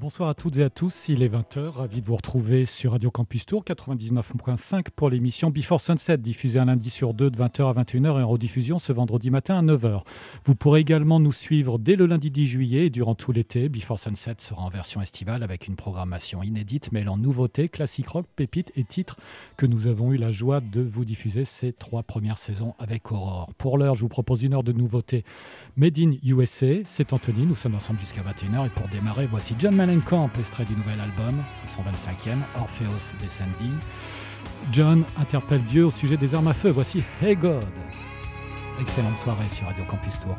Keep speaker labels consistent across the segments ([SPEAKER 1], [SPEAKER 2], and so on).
[SPEAKER 1] Bonsoir à toutes et à tous, il est 20h, ravi de vous retrouver sur Radio Campus Tour 99.5 pour l'émission Before Sunset, diffusée un lundi sur deux de 20h à 21h et en rediffusion ce vendredi matin à 9h. Vous pourrez également nous suivre dès le lundi 10 juillet et durant tout l'été. Before Sunset sera en version estivale avec une programmation inédite mêlant nouveautés, classique rock, pépites et titres que nous avons eu la joie de vous diffuser ces trois premières saisons avec Aurore. Pour l'heure, je vous propose une heure de nouveautés Made in USA, c'est Anthony, nous sommes ensemble jusqu'à 21h et pour démarrer, voici John Mellencamp, extrait du nouvel album, son 25e, Orpheus Descending. John interpelle Dieu au sujet des armes à feu, voici Hey God. Excellente soirée sur Radio Campus Tour.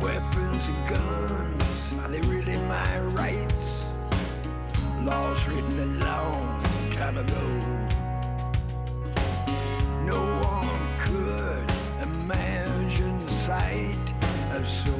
[SPEAKER 1] Weapons and guns, are they really my rights? Laws written a long time ago. No one could imagine the sight of so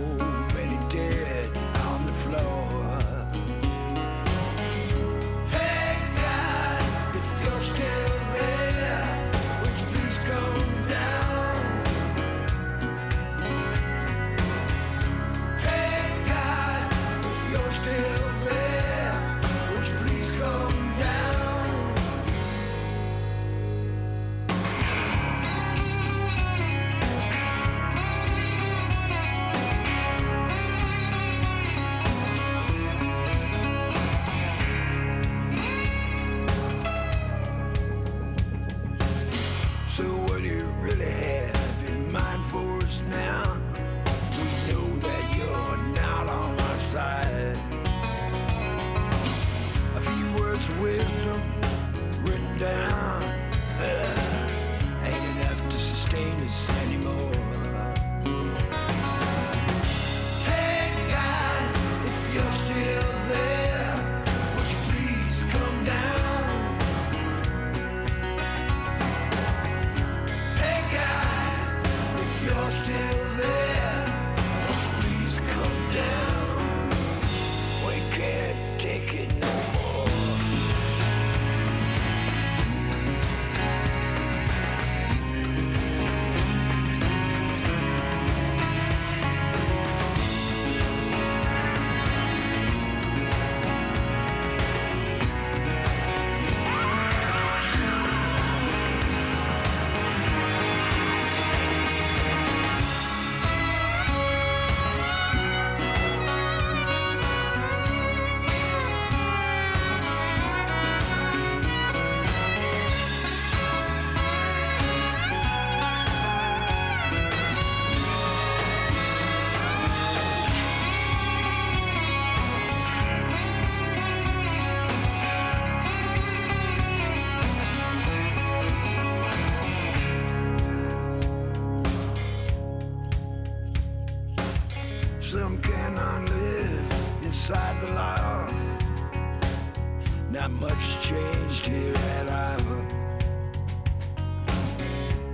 [SPEAKER 1] here at all.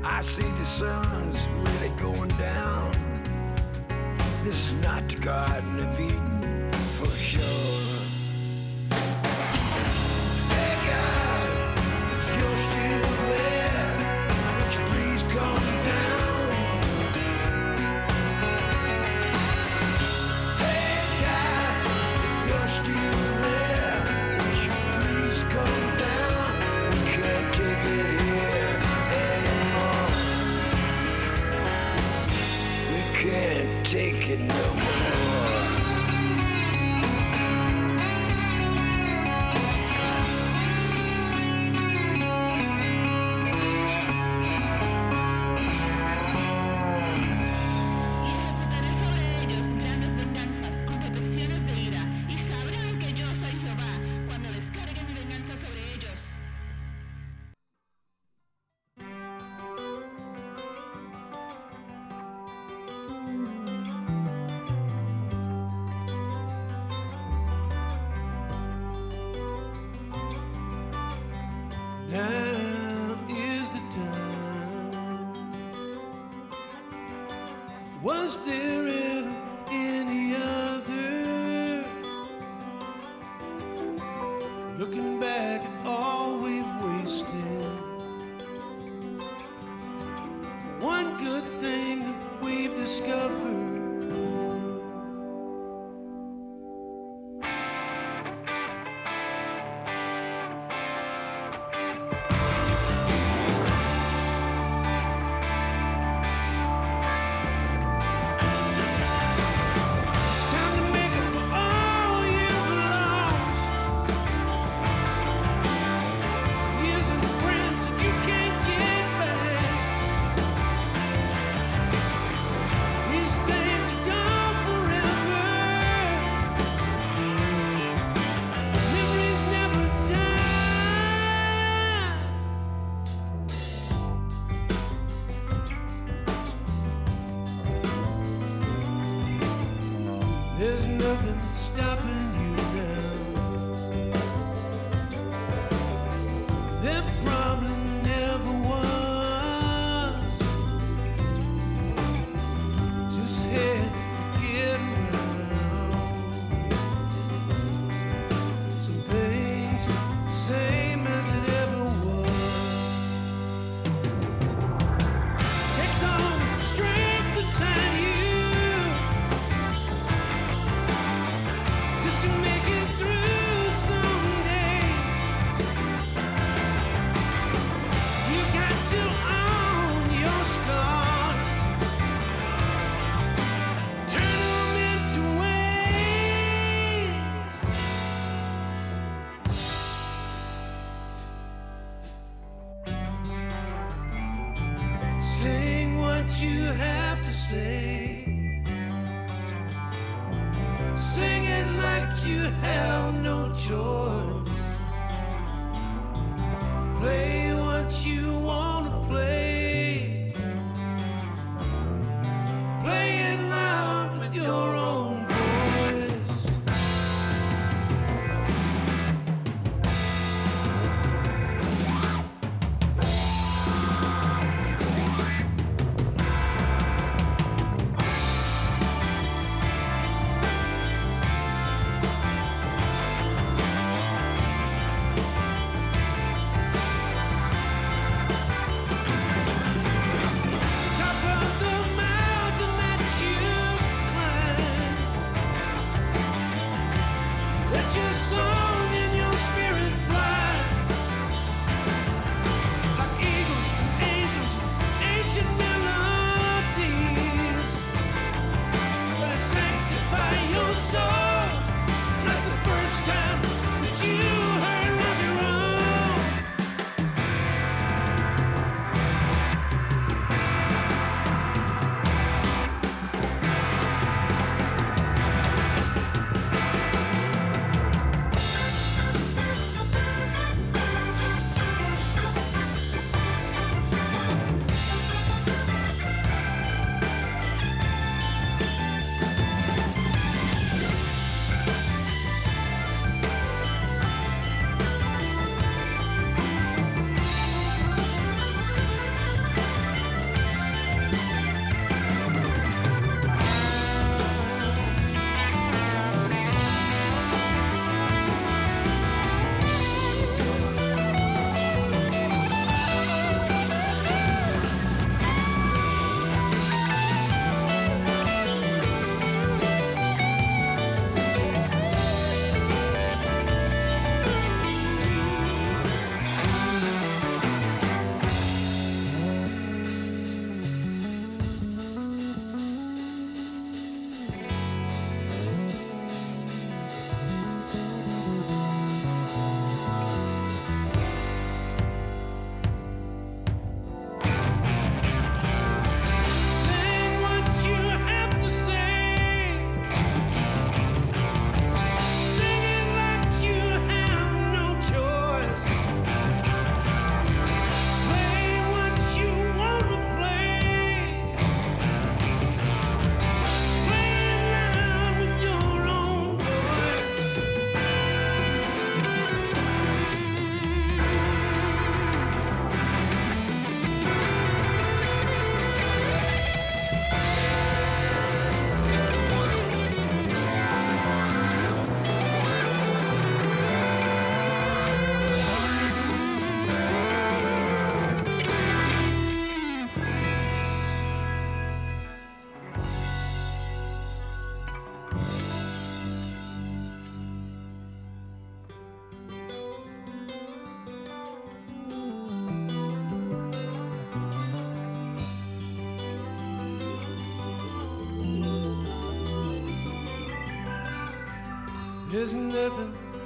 [SPEAKER 1] I see the sun's really going down. This is not the Garden of Eden for sure.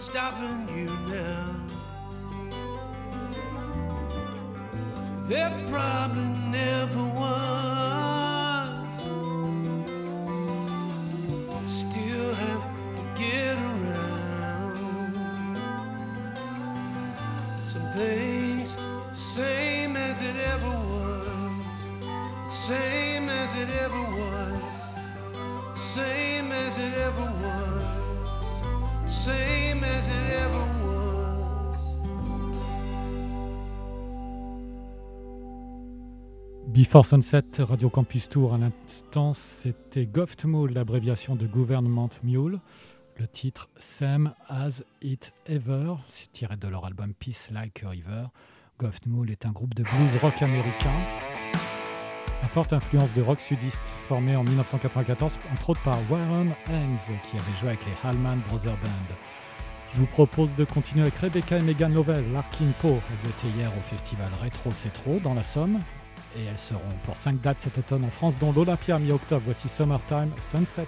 [SPEAKER 2] Stopping
[SPEAKER 3] Before Sunset, Radio Campus Tour, à l'instant, c'était Goftmule, l'abréviation de Government Mule. Le titre Same as It Ever, c'est tiré de leur album Peace Like a River. Goftmule est un groupe de blues rock américain à forte influence de rock sudiste, formé en 1994 entre autres par Warren Haynes, qui avait joué avec les Hallman Brothers Band. Je vous propose de continuer avec Rebecca et Megan Lovell, Larkin Poe. Elles étaient hier au festival Rétro C'est Trop dans la Somme et elles seront pour 5 dates cet automne en France, dont l'Olympia mi-octobre. Voici Summertime Sunset.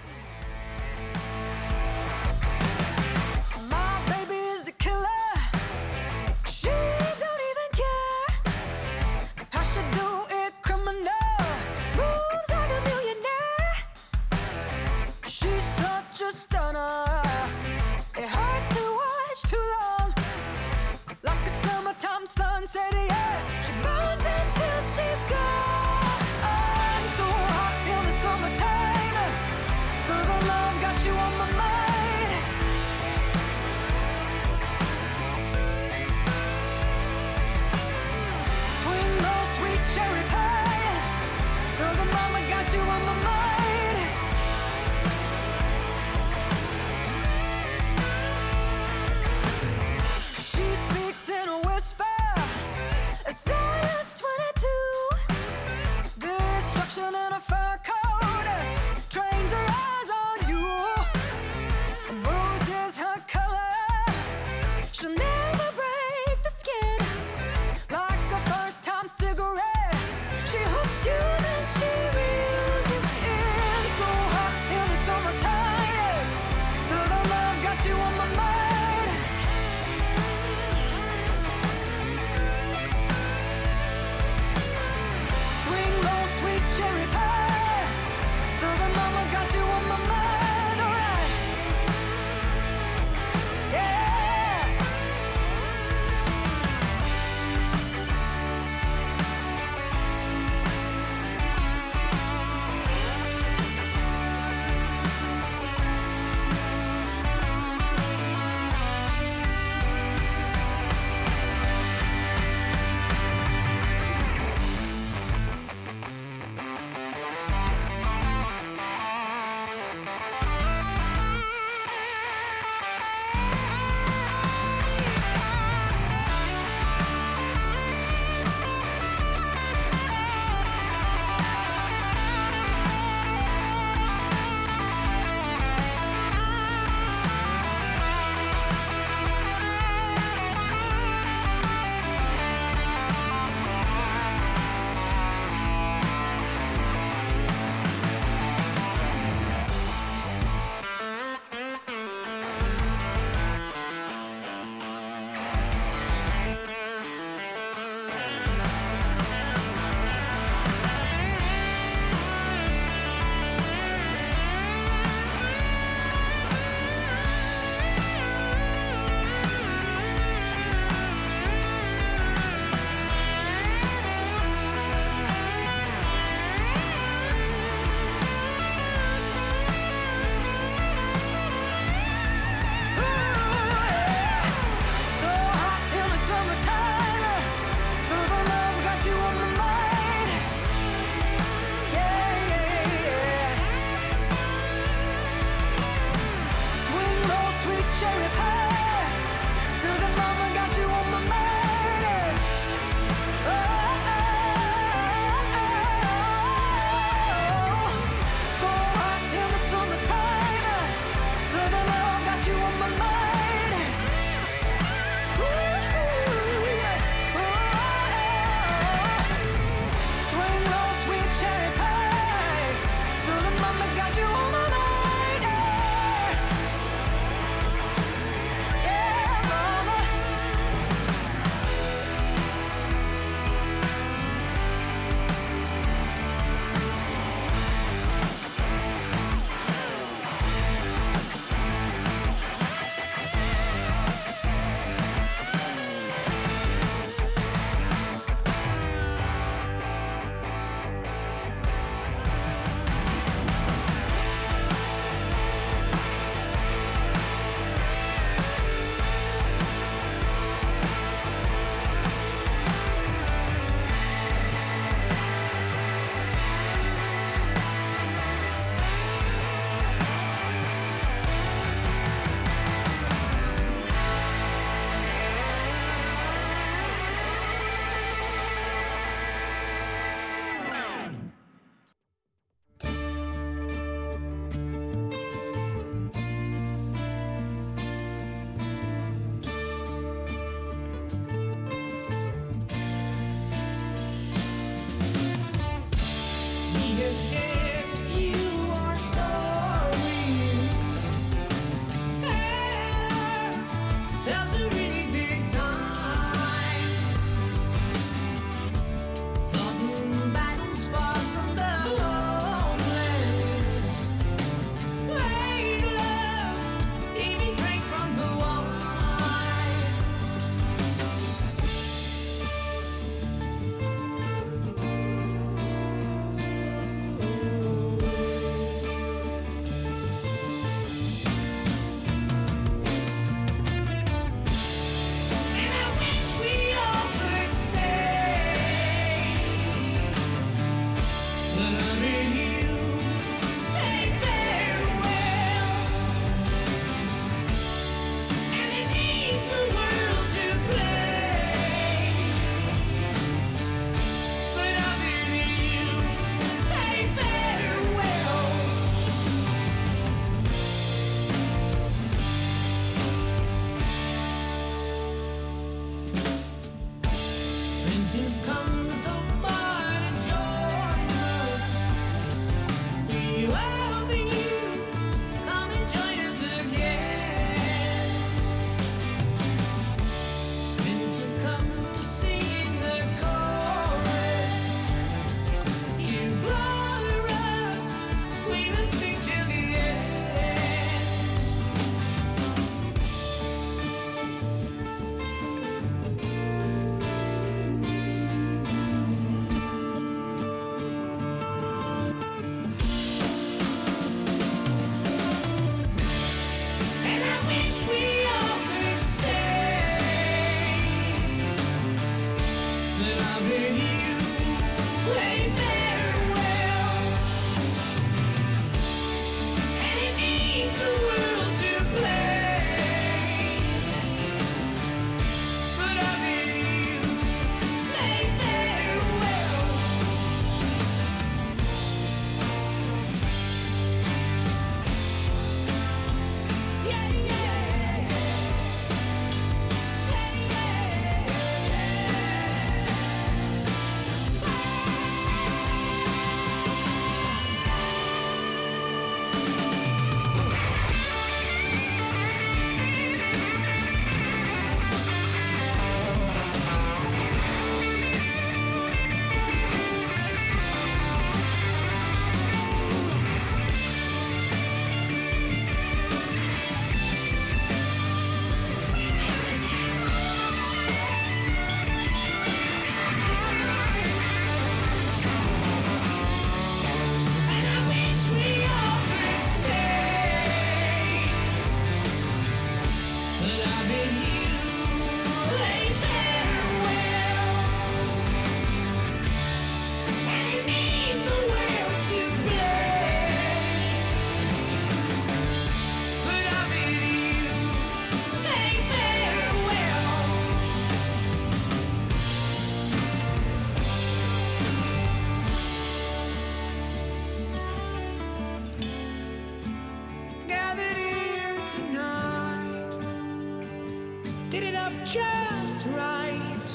[SPEAKER 4] up just right.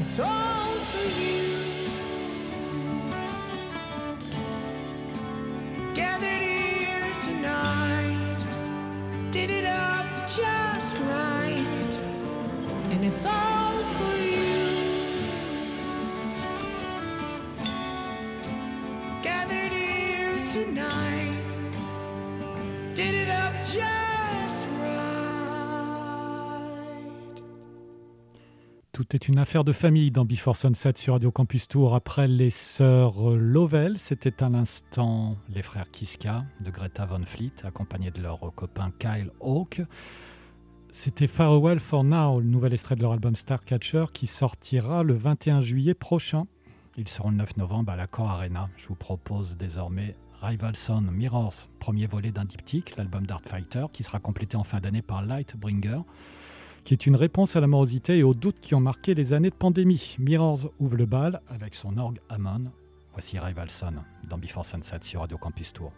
[SPEAKER 5] It's all for you. Gathered here tonight, did it up just right, and it's all for you. Gathered here tonight, did it up just.
[SPEAKER 3] Tout est une affaire de famille dans Before Sunset sur Radio Campus Tour. Après les sœurs Lovell, c'était à l'instant les frères Kiska de Greta Van Fleet, accompagnés de leur copain Kyle Hawke. C'était Farewell for Now, le nouvel extrait de leur album Starcatcher qui sortira le 21 juillet prochain. Ils seront le 9 novembre à l'Accor Arena. Je vous propose désormais Rival Son Mirrors, premier volet d'un diptyque, l'album Dark Fighter, qui sera complété en fin d'année par Lightbringer qui est une réponse à la morosité et aux doutes qui ont marqué les années de pandémie. Mirrors ouvre le bal avec son orgue Hammond. Voici Rivalson dans Before Sunset sur Radio Campus Tour.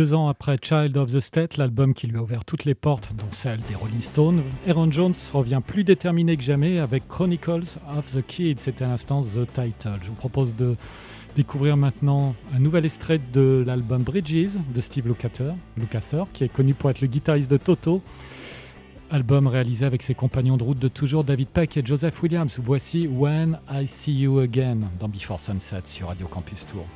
[SPEAKER 6] Deux ans après Child of the State, l'album qui lui a ouvert toutes les portes, dont celle des Rolling Stones, Aaron Jones revient plus déterminé que jamais avec Chronicles of the Kid. C'était à l'instant The Title. Je vous propose de découvrir maintenant un nouvel extrait de l'album Bridges de Steve Lukather, Lukather, qui est connu pour être le guitariste de Toto. Album réalisé avec ses compagnons de route de toujours David Peck et Joseph Williams. Voici When I See You Again dans Before Sunset sur Radio Campus Tour.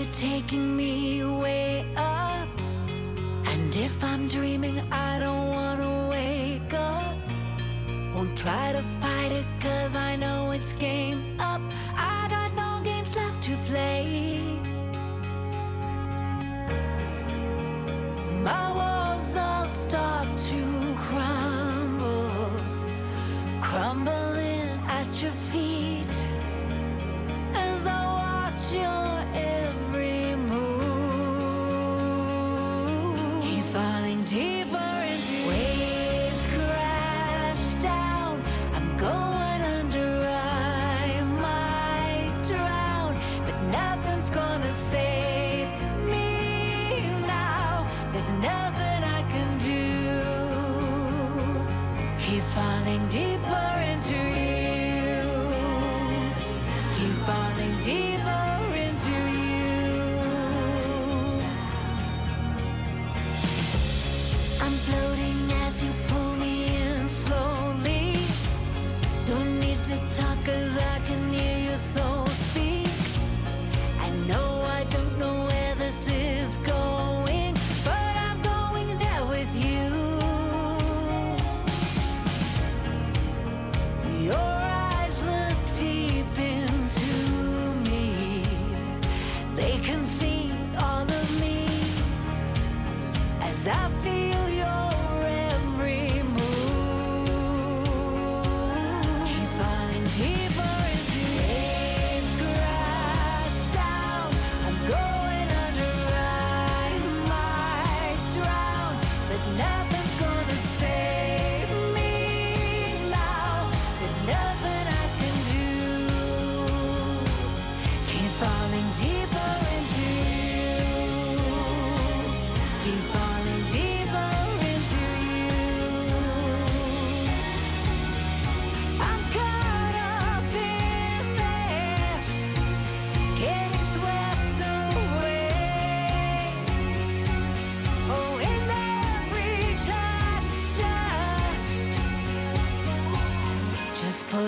[SPEAKER 4] you're taking me way up. And if I'm dreaming, I don't wanna wake up. Won't try to fight it, cause I know it's game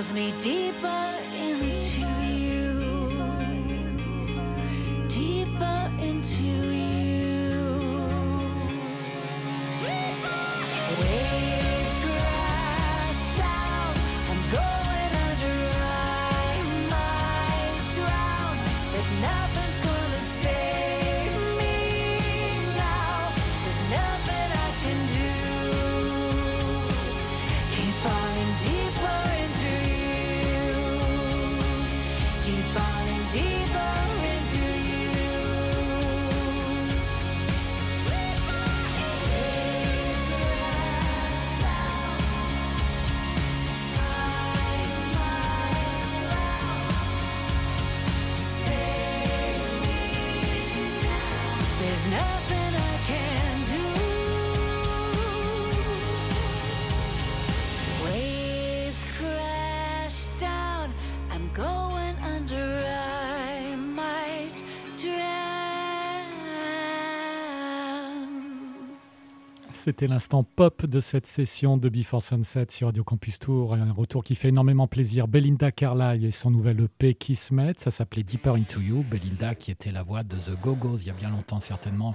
[SPEAKER 4] pulls me deeper.
[SPEAKER 3] C'était l'instant pop de cette session de Before Sunset sur Radio Campus Tour. Un retour qui fait énormément plaisir. Belinda Carlyle et son nouvel EP Kismet. Ça s'appelait Deeper Into You. Belinda qui était la voix de The Go-Go's il y a bien longtemps, certainement.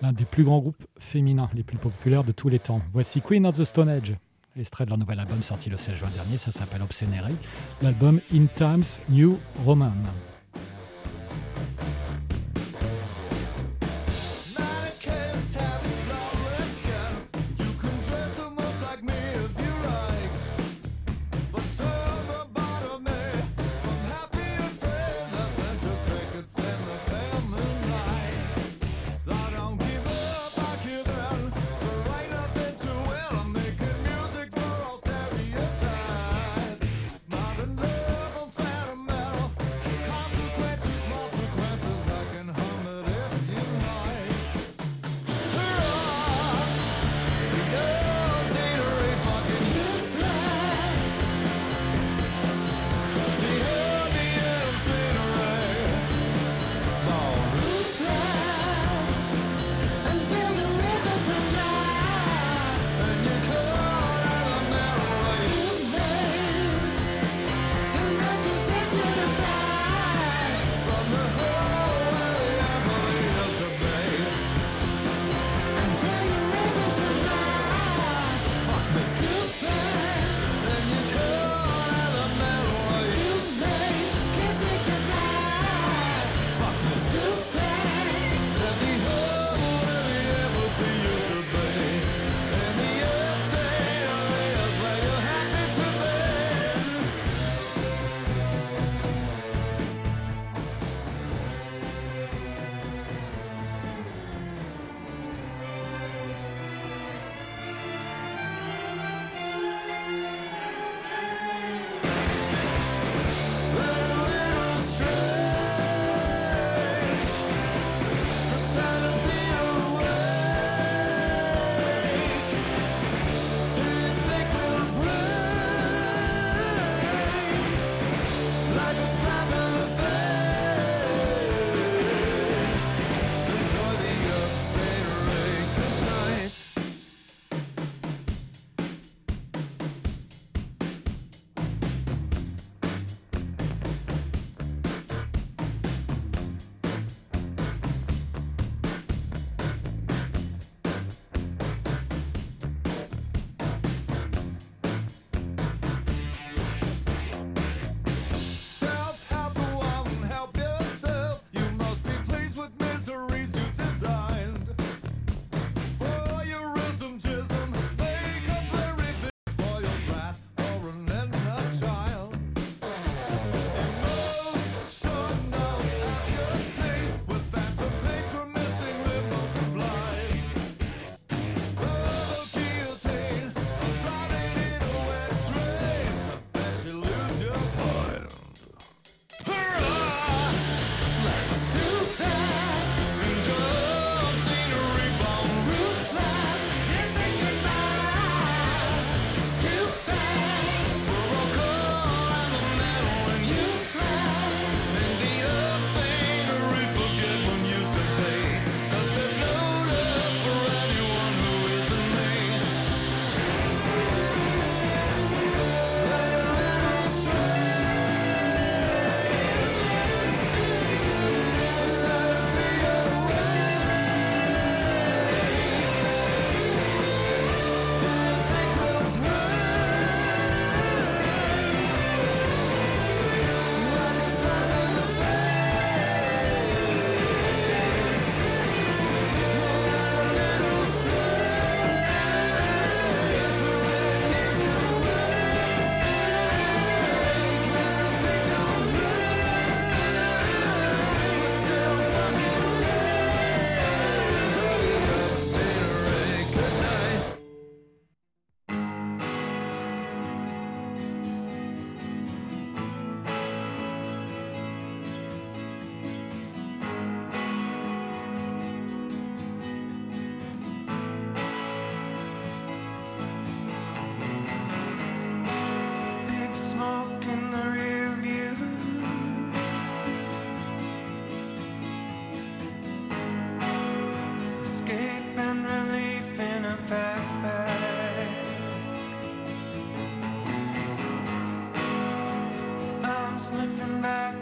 [SPEAKER 3] L'un des plus grands groupes féminins, les plus populaires de tous les temps. Voici Queen of the Stone Age. Extrait de leur nouvel album sorti le 16 juin dernier. Ça s'appelle Obscenery. L'album In Times New Roman.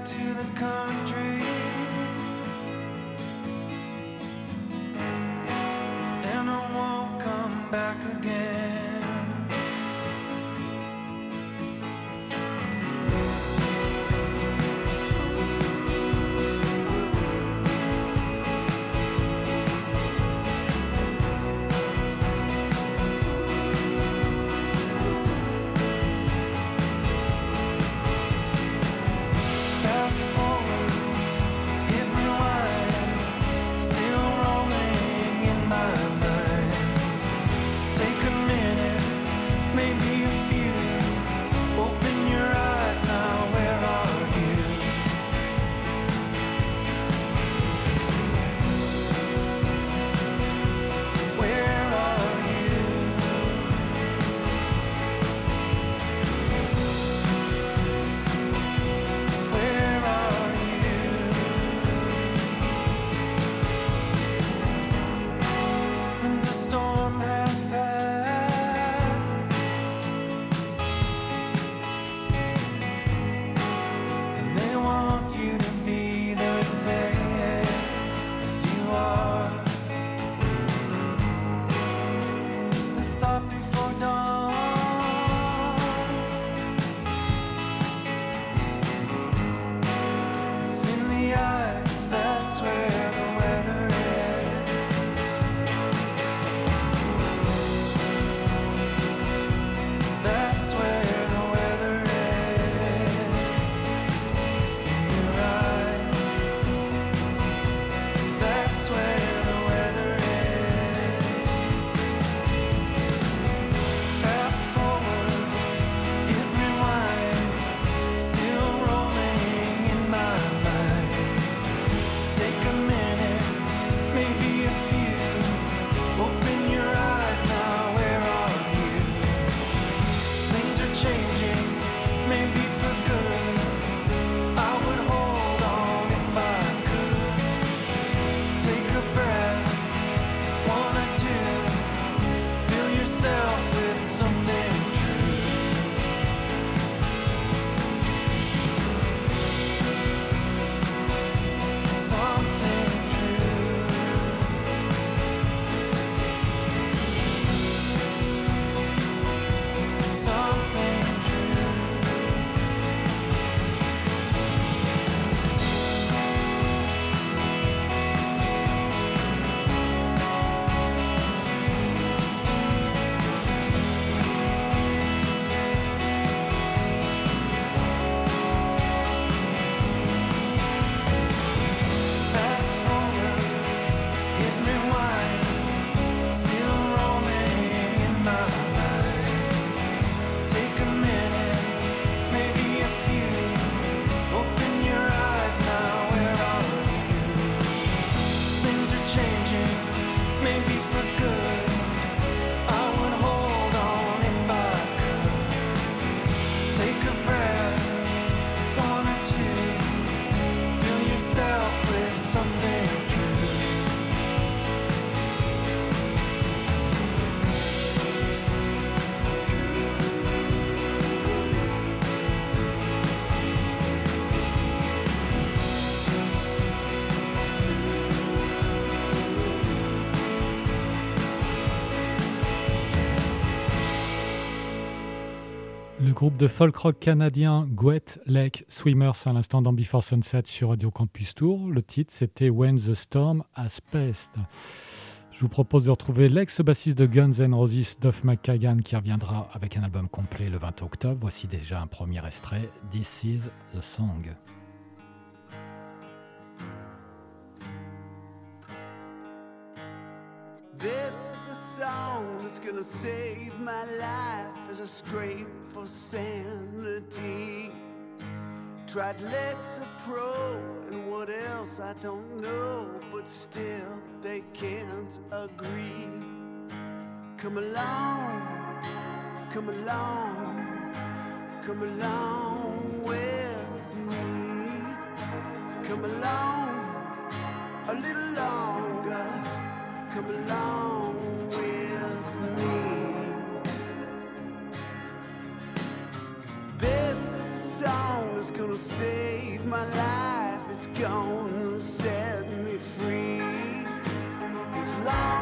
[SPEAKER 7] to the country. And I won't come back again.
[SPEAKER 3] Groupe de folk rock canadien Gouette Lake Swimmers à l'instant dans Before Sunset sur Radio Campus Tour. Le titre c'était When the Storm Has Passed. Je vous propose de retrouver l'ex-bassiste de Guns N' Roses, Duff McKagan, qui reviendra avec un album complet le 20 octobre. Voici déjà un premier extrait, This is the Song.
[SPEAKER 8] Song that's gonna save my life as I scrape for sanity. Tried Lexapro and what else I don't know, but still they can't agree. Come along, come along, come along with me. Come along a little longer. Come along with me. This is the song that's gonna save my life. It's gonna set me free. As long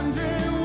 [SPEAKER 9] wondering when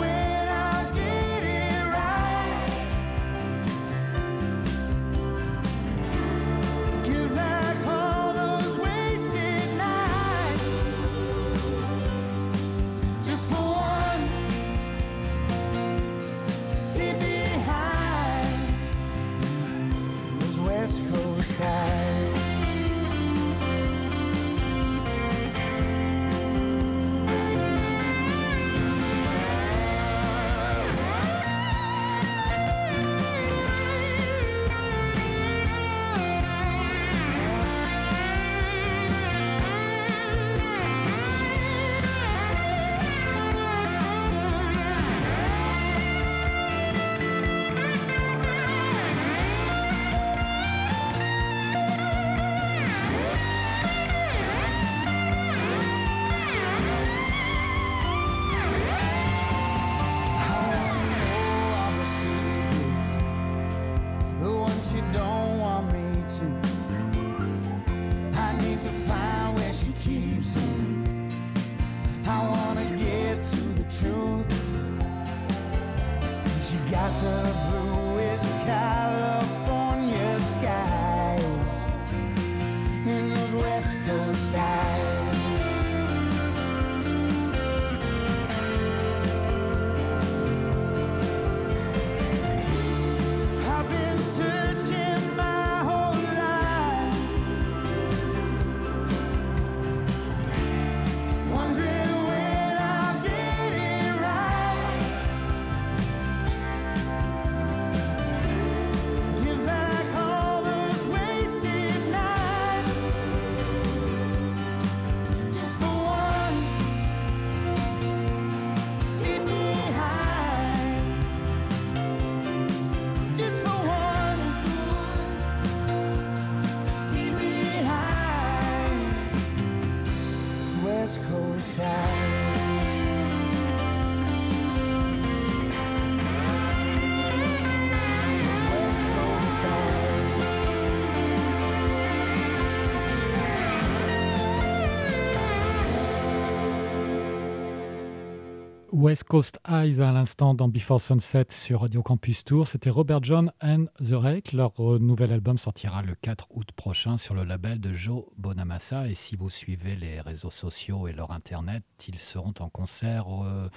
[SPEAKER 9] West Coast Eyes
[SPEAKER 3] à l'instant dans Before Sunset sur Radio Campus Tour. C'était Robert John and The Rake. Leur euh, nouvel album sortira le 4 août prochain sur le label de Joe Bonamassa. Et si vous suivez les réseaux sociaux et leur internet, ils seront en concert euh,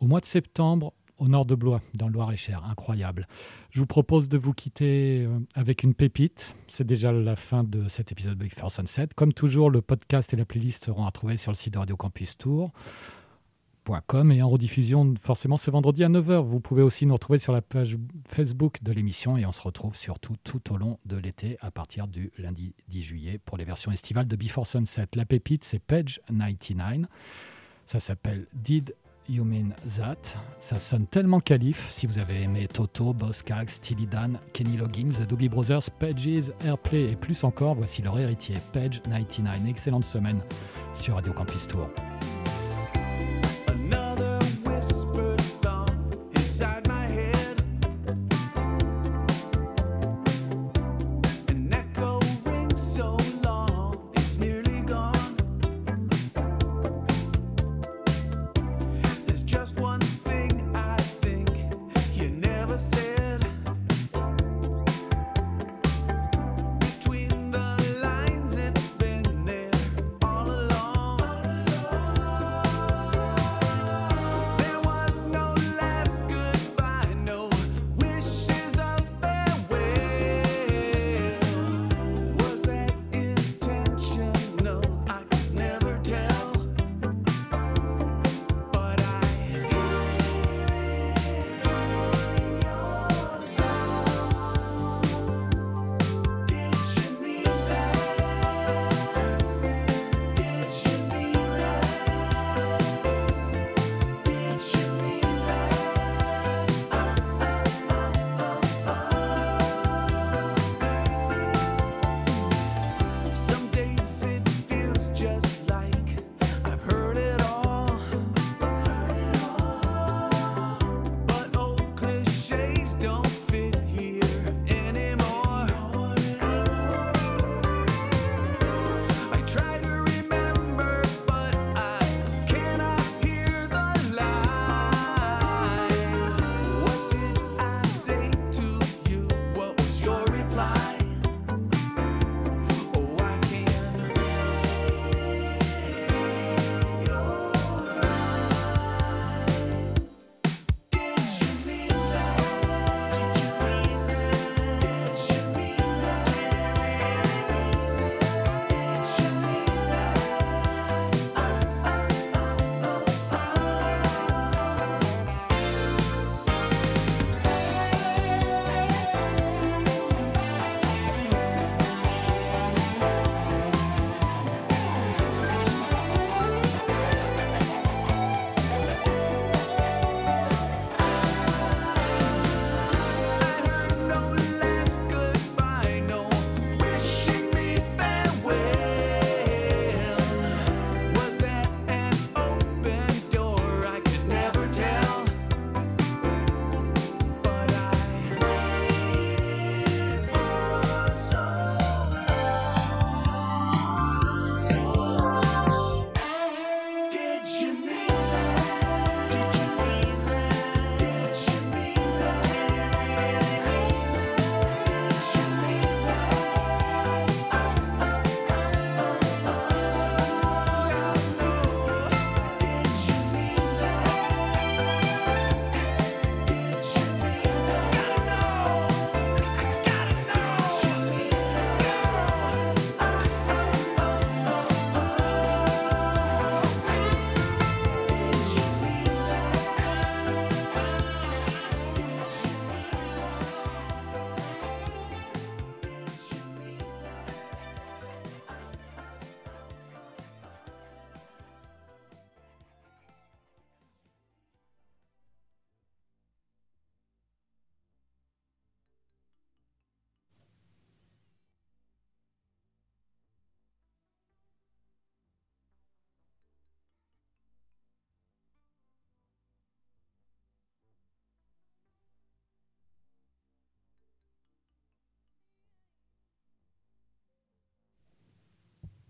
[SPEAKER 3] au mois de septembre au nord de Blois, dans le Loir-et-Cher. Incroyable. Je vous propose de vous quitter euh, avec une pépite. C'est déjà la fin de cet épisode de Before Sunset. Comme toujours, le podcast et la playlist seront à trouver sur le site de Radio Campus Tour. Et en rediffusion forcément ce vendredi à 9h. Vous pouvez aussi nous retrouver sur la page Facebook de l'émission et on se retrouve surtout tout au long de l'été à partir du lundi 10 juillet pour les versions estivales de Before Sunset. La pépite, c'est Page 99. Ça s'appelle Did You Mean That Ça sonne tellement qualif. Si vous avez aimé Toto, Boss Cag, Steely Dan, Kenny Loggins, The Doobie Brothers, Pages, Airplay et plus encore, voici leur héritier, Page 99. Excellente semaine sur Radio Campus Tour.